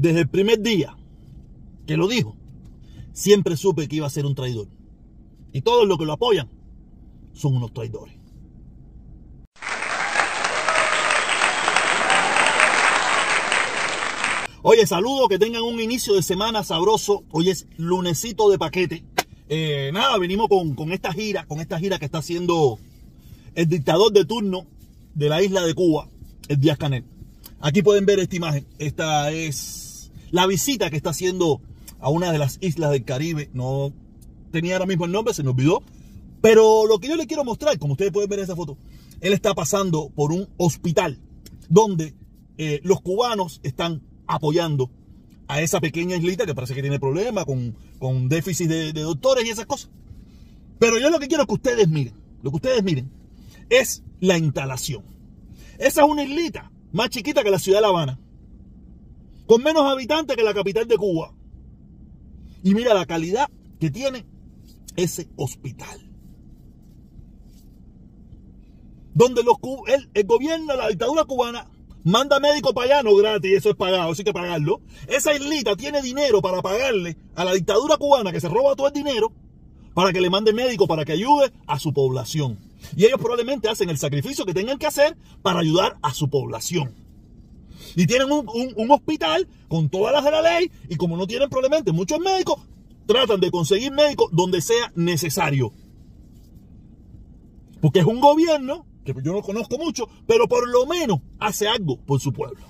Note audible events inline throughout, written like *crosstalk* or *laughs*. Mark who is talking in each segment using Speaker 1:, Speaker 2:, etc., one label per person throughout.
Speaker 1: desde el primer día que lo dijo, siempre supe que iba a ser un traidor. Y todos los que lo apoyan son unos traidores. Oye, saludo, que tengan un inicio de semana sabroso. Hoy es lunesito de paquete. Eh, nada, venimos con, con, esta gira, con esta gira que está haciendo el dictador de turno de la isla de Cuba, el Díaz Canel. Aquí pueden ver esta imagen. Esta es la visita que está haciendo a una de las islas del Caribe. No tenía ahora mismo el nombre, se me olvidó. Pero lo que yo le quiero mostrar, como ustedes pueden ver en esa foto, él está pasando por un hospital donde eh, los cubanos están apoyando a esa pequeña islita que parece que tiene problemas con, con déficit de, doctores y esas cosas. Pero yo lo que quiero que ustedes miren, lo que ustedes miren, es la instalación. Esa es una islita más chiquita que la ciudad de La Habana, con menos habitantes que la capital de Cuba. Y mira la calidad que tiene ese hospital. Donde el, el gobierno, la dictadura cubana, manda médico para allá, no gratis, eso es pagado, eso hay que pagarlo. Esa islita tiene dinero para pagarle a la dictadura cubana que se roba todo el dinero para que le mande médico, para que ayude a su población. Y ellos probablemente hacen el sacrificio que tengan que hacer para ayudar a su población. Y tienen un, un, hospital con todas las de la ley y como no tienen probablemente muchos médicos, tratan de conseguir médicos donde sea necesario. Porque es un gobierno que yo no conozco mucho, pero por lo menos hace algo por su pueblo.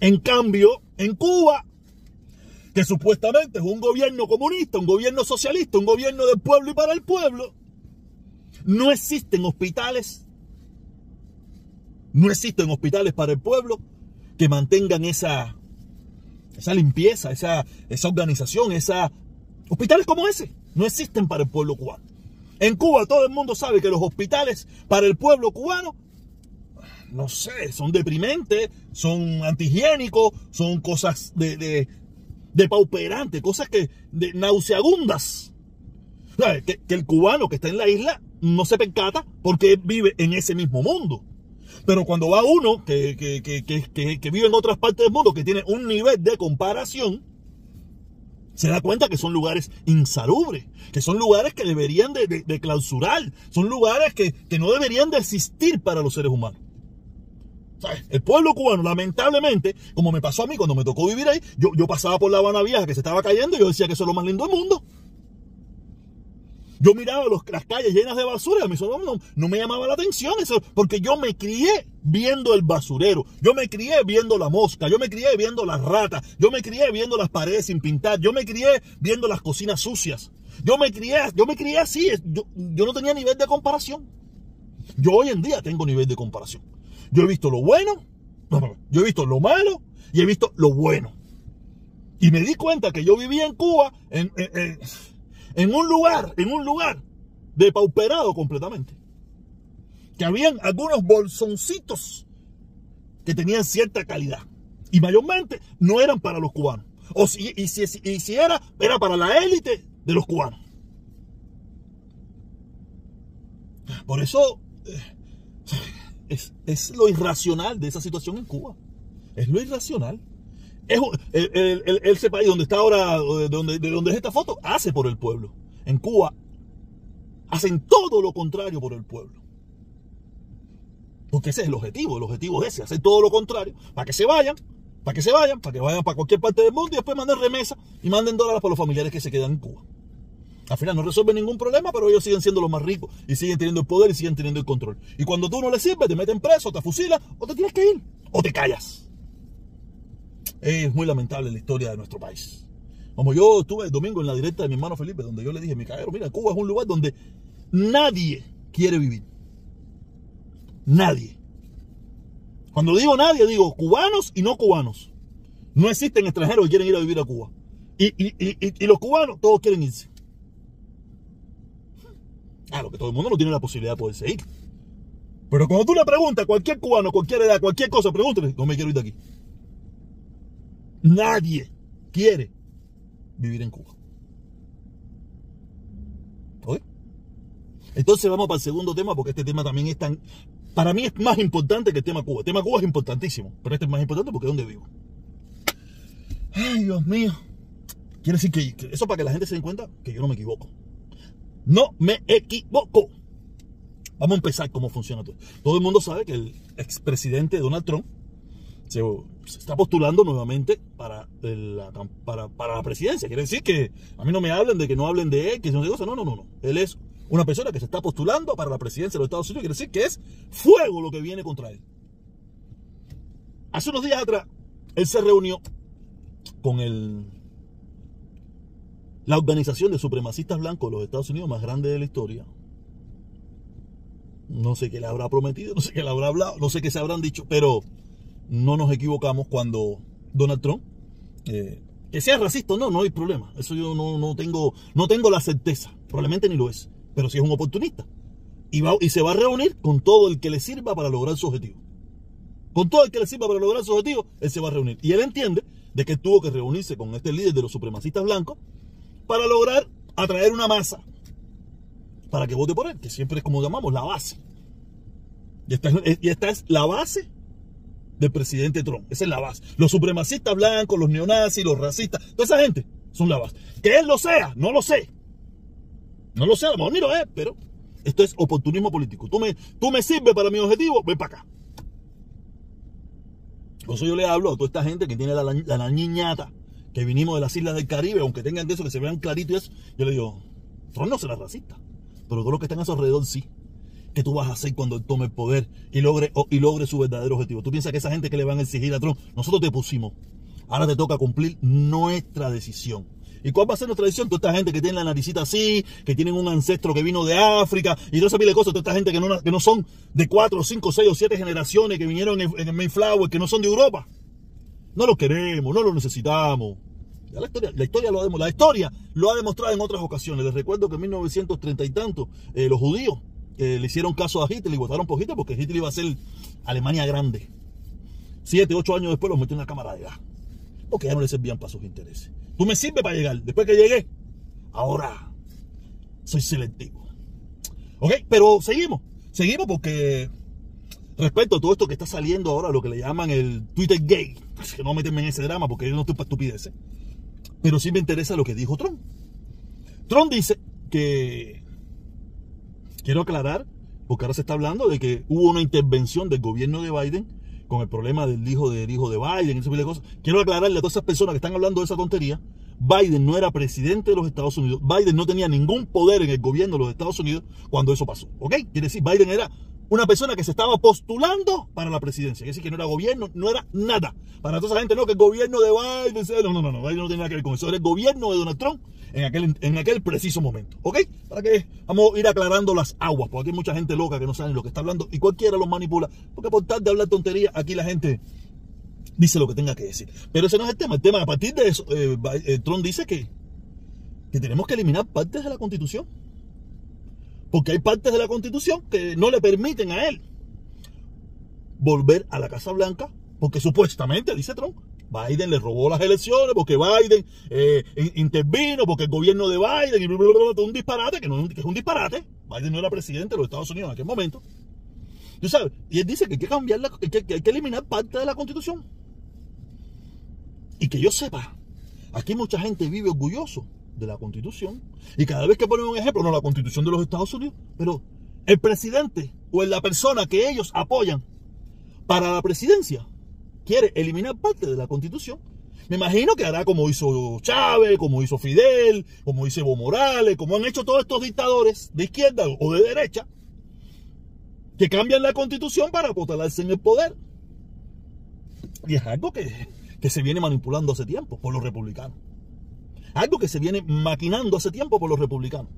Speaker 1: En cambio, en Cuba, que supuestamente es un gobierno comunista, un gobierno socialista, un gobierno del pueblo y para el pueblo, no existen hospitales, no existen hospitales para el pueblo que mantengan esa, esa limpieza, esa, esa organización, esa... Hospitales como ese no existen para el pueblo cubano. En Cuba todo el mundo sabe que los hospitales para el pueblo cubano, no sé, son deprimentes, son antihigiénicos, son cosas de, de, cosas que de nauseabundas. Que, que el cubano que está en la isla no se percata porque vive en ese mismo mundo. Pero cuando va uno que, que, que, que, vive en otras partes del mundo, que tiene un nivel de comparación, se da cuenta que son lugares insalubres, que son lugares que deberían de, de, de clausurar, son lugares que, no deberían de existir para los seres humanos. El pueblo cubano, lamentablemente, como me pasó a mí cuando me tocó vivir ahí, yo, yo pasaba por la Habana Vieja que se estaba cayendo y yo decía que eso es lo más lindo del mundo. Yo miraba los, las calles llenas de basura y a mí eso no, no, me llamaba la atención eso, porque yo me crié viendo el basurero, yo me crié viendo la mosca, yo me crié viendo las ratas, yo me crié viendo las paredes sin pintar, yo me crié viendo las cocinas sucias, yo me crié, yo me crié así, yo, yo no tenía nivel de comparación. Yo hoy en día tengo nivel de comparación. Yo he visto lo bueno, yo he visto lo malo y he visto lo bueno. Y me di cuenta que yo vivía en Cuba, en, en un lugar, en un lugar depauperado completamente. Que habían algunos bolsoncitos que tenían cierta calidad. Y mayormente no eran para los cubanos. O si, y, si, y si era, era para la élite de los cubanos. Por eso es, es, lo irracional de esa situación en Cuba. Es lo irracional. Ese país donde está ahora, de donde, de donde es esta foto, hace por el pueblo. En Cuba hacen todo lo contrario por el pueblo. Porque ese es el objetivo, el objetivo es ese, hacer todo lo contrario, para que se vayan, para que se vayan, para que vayan para cualquier parte del mundo y después manden remesa y manden dólares para los familiares que se quedan en Cuba. Al final no resuelven ningún problema, pero ellos siguen siendo los más ricos y siguen teniendo el poder y siguen teniendo el control. Y cuando tú no les sirves, te meten preso, te fusilan o te tienes que ir o te callas. Es muy lamentable la historia de nuestro país. Como yo estuve el domingo en la directa de mi hermano Felipe, donde yo le dije, mi caballero, mira, Cuba es un lugar donde nadie quiere vivir. Nadie. Cuando digo nadie, digo cubanos y no cubanos. No existen extranjeros que quieren ir a vivir a Cuba. Y, los cubanos, todos quieren irse. Claro, que todo el mundo no tiene la posibilidad de poderse ir. Pero cuando tú le preguntas a cualquier cubano, cualquier edad, cualquier cosa, pregúntale, no me quiero ir de aquí. Nadie quiere vivir en Cuba. ¿Oye? Entonces vamos para el segundo tema, porque este tema también es tan Para mí es más importante que el tema Cuba. El tema Cuba es importantísimo, pero este es más importante porque es donde vivo. Ay, Dios mío. Quiere decir que, eso para que la gente se den cuenta que yo no me equivoco. No me equivoco. Vamos a empezar cómo funciona todo. Todo el mundo sabe que el expresidente Donald Trump se, está postulando nuevamente para la, para, para la presidencia. Quiere decir que a mí no me hablen de que no hablen de él, que no se No, no, no, no. Él es una persona que se está postulando para la presidencia de los Estados Unidos. Quiere decir que es fuego lo que viene contra él. Hace unos días atrás, él se reunió con el, la organización de supremacistas blancos de los Estados Unidos más grande de la historia. No sé qué le habrá prometido, no sé qué le habrá hablado, no sé qué se habrán dicho, pero no nos equivocamos cuando Donald Trump, eh, que sea racista, no, no hay problema. Eso yo no, no, tengo, no tengo la certeza, probablemente ni lo es, pero sí es un oportunista. Y, va, y se va a reunir con todo el que le sirva para lograr su objetivo. Con todo el que le sirva para lograr su objetivo, él se va a reunir. Y él entiende de que tuvo que reunirse con este líder de los supremacistas blancos para lograr atraer una masa para que vote por él, que siempre es como llamamos la base. Y esta, y esta es la base del presidente Trump. Esa es la base. Los supremacistas blancos, los neonazis, los racistas, toda esa gente son la base. Que él lo sea, no lo sé. No lo sé, a lo mejor ni lo es, pero esto es oportunismo político. Tú me, tú me sirves para mi objetivo, ven para acá. Por eso yo le hablo a toda esta gente que tiene la, la, niñata, que vinimos de las islas del Caribe, aunque tengan de eso, que se vean claritos yo le digo, Trump no será racista, pero todos los que están a su alrededor sí. ¿Qué tú vas a hacer cuando él tome el poder y logre, y logre su verdadero objetivo? ¿Tú piensas que esa gente que le van a exigir a Trump, nosotros te pusimos, ahora te toca cumplir nuestra decisión? ¿Y cuál va a ser nuestra decisión? Toda esta gente que tiene la naricita así, que tienen un ancestro que vino de África, y toda esa pila de cosas, toda esta gente que no, que no son de cuatro, cinco, seis o siete generaciones que vinieron en, el Mayflower, que no son de Europa. No lo queremos, no lo necesitamos. la historia, la historia lo ha la historia lo ha demostrado en otras ocasiones. Les recuerdo que en 1930 y tanto eh, los judíos le hicieron caso a Hitler y votaron por Hitler porque Hitler iba a ser Alemania grande. Siete, ocho años después los metió en la cámara de gas. Porque ya no le servían para sus intereses. Tú me sirves para llegar. Después que llegué, ahora soy selectivo. Ok, pero seguimos. Seguimos porque respecto a todo esto que está saliendo ahora, lo que le llaman el Twitter gay, que no meterme en ese drama porque yo no estoy para estupideces, pero sí me interesa lo que dijo Trump. Trump dice que, quiero aclarar, porque ahora se está hablando de que hubo una intervención del gobierno de Biden con el problema del hijo del hijo de Biden ese tipo de cosas. Quiero aclararle a todas esas personas que están hablando de esa tontería. Biden no era presidente de los Estados Unidos. Biden no tenía ningún poder en el gobierno de los Estados Unidos cuando eso pasó. ¿Ok? Quiere decir, Biden era una persona que se estaba postulando para la presidencia. Quiere decir que no era gobierno, no era nada. Para toda esa gente, no, que el gobierno de Biden. No, no, no, no. Biden no tiene nada que ver con eso. Era el gobierno de Donald Trump en aquel, en aquel preciso momento. ¿Ok? Para que vamos a ir aclarando las aguas, porque hay mucha gente loca que no sabe lo que está hablando y cualquiera los manipula. Porque por tal de hablar tontería, aquí la gente dice lo que tenga que decir. Pero ese no es el tema. El tema, a partir de eso, eh, eh, Trump dice que, que tenemos que eliminar partes de la constitución. Porque hay partes de la constitución que no le permiten a él volver a la Casa Blanca, porque supuestamente, dice Trump, Biden le robó las elecciones porque Biden eh, intervino, porque el gobierno de Biden, y un disparate, que, es un disparate. Biden no era presidente de los Estados Unidos en aquel momento. ¿Tú sabes? Y él dice que hay que cambiar, que, hay que eliminar parte de la constitución. Y que yo sepa, aquí mucha gente vive orgulloso de la constitución. Y cada vez que ponen un ejemplo, no la constitución de los Estados Unidos, pero el presidente o la persona que ellos apoyan para la presidencia quiere eliminar parte de la constitución. Me imagino que hará como hizo Chávez, como hizo Fidel, como hizo Evo Morales, como han hecho todos estos dictadores de izquierda o de derecha, que cambian la constitución para apostalarse en el poder. Y es algo que se viene manipulando hace tiempo por los republicanos. Algo que se viene maquinando hace tiempo por los republicanos.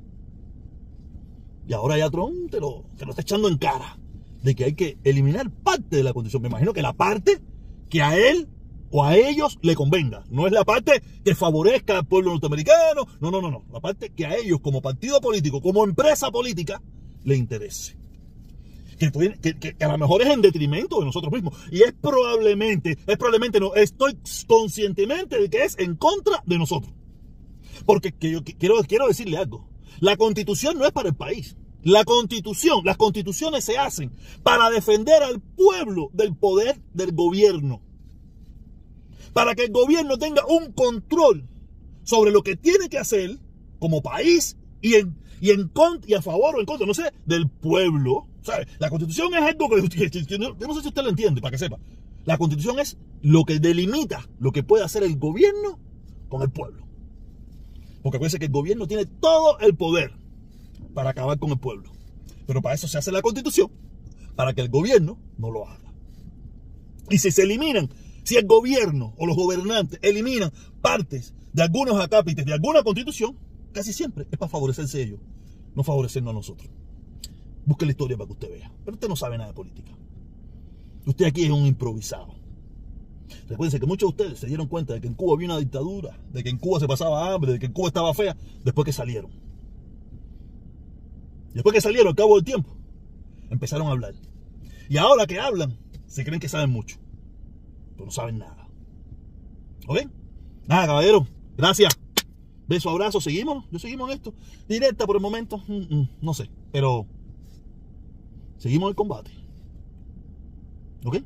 Speaker 1: Y ahora ya Trump te lo, te lo está echando en cara de que hay que eliminar parte de la constitución. Me imagino que la parte que a él o a ellos le convenga. No es la parte que favorezca al pueblo norteamericano. No, no, no, no. La parte que a ellos como partido político, como empresa política, le interese. Que, que, a lo mejor es en detrimento de nosotros mismos. Y es probablemente, es probablemente no, estoy conscientemente de que es en contra de nosotros. Porque que yo quiero, quiero decirle algo. La constitución no es para el país. La constitución, las constituciones se hacen para defender al pueblo del poder del gobierno. Para que el gobierno tenga un control sobre lo que tiene que hacer como país y en, y en y a favor o en contra, no sé, del pueblo. La constitución es algo que, *laughs* no sé si usted lo entiende, para que sepa. La constitución es lo que delimita lo que puede hacer el gobierno con el pueblo. Porque acuérdense que el gobierno tiene todo el poder para acabar con el pueblo. Pero para eso se hace la constitución, para que el gobierno no lo haga. Y si se eliminan, si el gobierno o los gobernantes eliminan partes de algunos acápites de alguna constitución, casi siempre es para favorecerse ellos, no favorecernos a nosotros. Busque la historia para que usted vea. Pero usted no sabe nada de política. Usted aquí es un improvisado. Recuerden que muchos de ustedes se dieron cuenta de que en Cuba había una dictadura, de que en Cuba se pasaba hambre, de que en Cuba estaba fea, después que salieron. Después que salieron, al cabo del tiempo, empezaron a hablar. Y ahora que hablan, se creen que saben mucho. Pero no saben nada. ¿Ok? Nada, caballero. Gracias. Beso, abrazo. ¿Seguimos? ¿Yo seguimos en esto? Directa por el momento. Mm, mm, no sé. Pero seguimos el combate. ¿Ok?